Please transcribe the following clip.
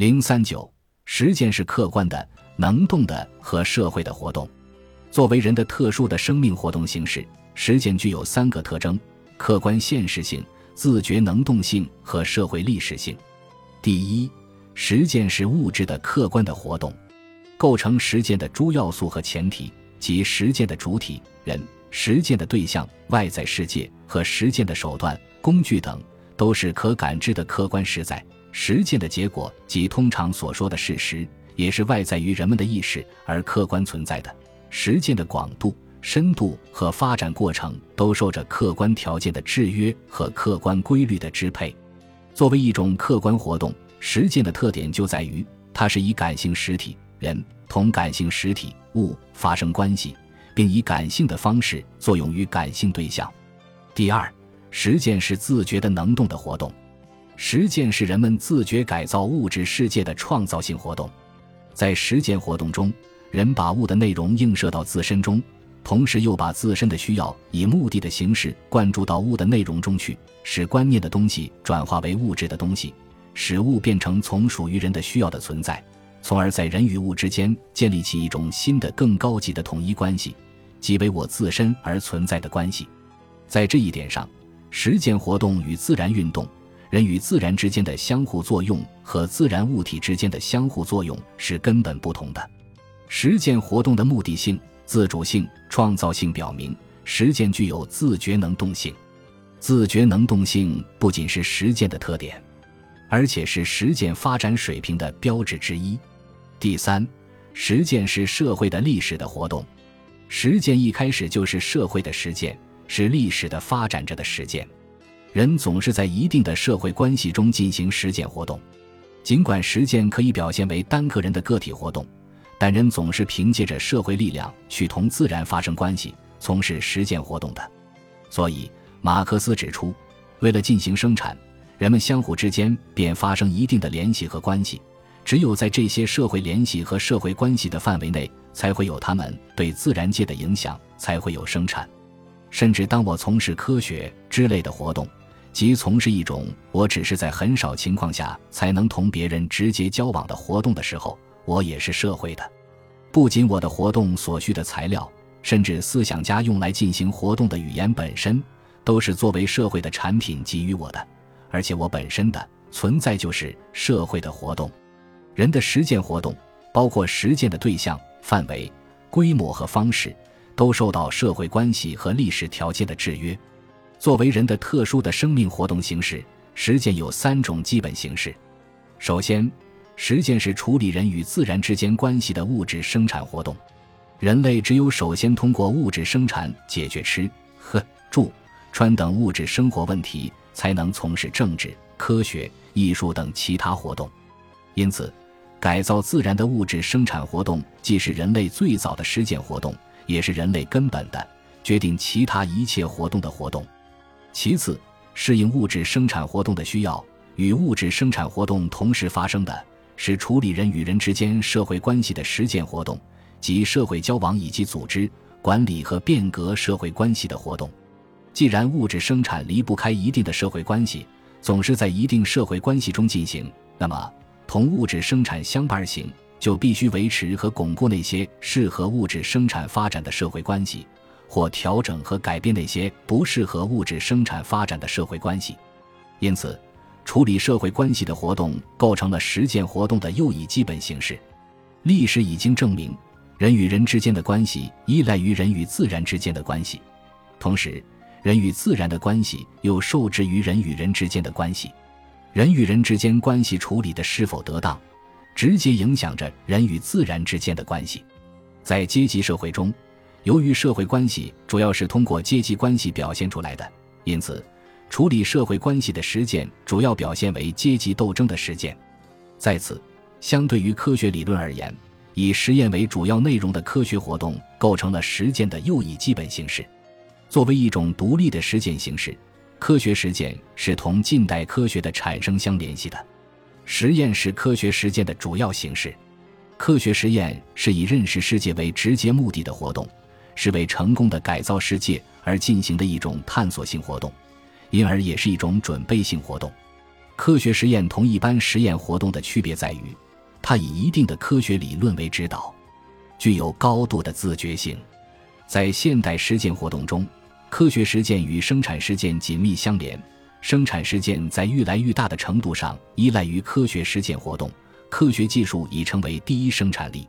零三九，实践是客观的、能动的和社会的活动。作为人的特殊的生命活动形式，实践具有三个特征：客观现实性、自觉能动性和社会历史性。第一，实践是物质的客观的活动，构成实践的诸要素和前提，即实践的主体人、实践的对象外在世界和实践的手段、工具等，都是可感知的客观实在。实践的结果即通常所说的事实，也是外在于人们的意识而客观存在的。实践的广度、深度和发展过程都受着客观条件的制约和客观规律的支配。作为一种客观活动，实践的特点就在于它是以感性实体人同感性实体物发生关系，并以感性的方式作用于感性对象。第二，实践是自觉的能动的活动。实践是人们自觉改造物质世界的创造性活动，在实践活动中，人把物的内容映射到自身中，同时又把自身的需要以目的的形式灌注到物的内容中去，使观念的东西转化为物质的东西，使物变成从属于人的需要的存在，从而在人与物之间建立起一种新的、更高级的统一关系，即为我自身而存在的关系。在这一点上，实践活动与自然运动。人与自然之间的相互作用和自然物体之间的相互作用是根本不同的。实践活动的目的性、自主性、创造性表明，实践具有自觉能动性。自觉能动性不仅是实践的特点，而且是实践发展水平的标志之一。第三，实践是社会的历史的活动。实践一开始就是社会的实践，是历史的发展着的实践。人总是在一定的社会关系中进行实践活动，尽管实践可以表现为单个人的个体活动，但人总是凭借着社会力量去同自然发生关系，从事实践活动的。所以，马克思指出，为了进行生产，人们相互之间便发生一定的联系和关系，只有在这些社会联系和社会关系的范围内，才会有他们对自然界的影响，才会有生产。甚至当我从事科学之类的活动。即从事一种我只是在很少情况下才能同别人直接交往的活动的时候，我也是社会的。不仅我的活动所需的材料，甚至思想家用来进行活动的语言本身，都是作为社会的产品给予我的。而且我本身的存在就是社会的活动。人的实践活动，包括实践的对象、范围、规模和方式，都受到社会关系和历史条件的制约。作为人的特殊的生命活动形式，实践有三种基本形式。首先，实践是处理人与自然之间关系的物质生产活动。人类只有首先通过物质生产解决吃、喝、住、穿等物质生活问题，才能从事政治、科学、艺术等其他活动。因此，改造自然的物质生产活动，既是人类最早的实践活动，也是人类根本的决定其他一切活动的活动。其次，适应物质生产活动的需要，与物质生产活动同时发生的是处理人与人之间社会关系的实践活动，即社会交往以及组织、管理和变革社会关系的活动。既然物质生产离不开一定的社会关系，总是在一定社会关系中进行，那么同物质生产相伴行，就必须维持和巩固那些适合物质生产发展的社会关系。或调整和改变那些不适合物质生产发展的社会关系，因此，处理社会关系的活动构成了实践活动的又一基本形式。历史已经证明，人与人之间的关系依赖于人与自然之间的关系，同时，人与自然的关系又受制于人与人之间的关系。人与人之间关系处理的是否得当，直接影响着人与自然之间的关系。在阶级社会中。由于社会关系主要是通过阶级关系表现出来的，因此，处理社会关系的实践主要表现为阶级斗争的实践。在此，相对于科学理论而言，以实验为主要内容的科学活动构成了实践的又一基本形式。作为一种独立的实践形式，科学实践是同近代科学的产生相联系的。实验是科学实践的主要形式。科学实验是以认识世界为直接目的的活动。是为成功的改造世界而进行的一种探索性活动，因而也是一种准备性活动。科学实验同一般实验活动的区别在于，它以一定的科学理论为指导，具有高度的自觉性。在现代实践活动中，科学实践与生产实践紧密相连。生产实践在愈来愈大的程度上依赖于科学实践活动，科学技术已成为第一生产力。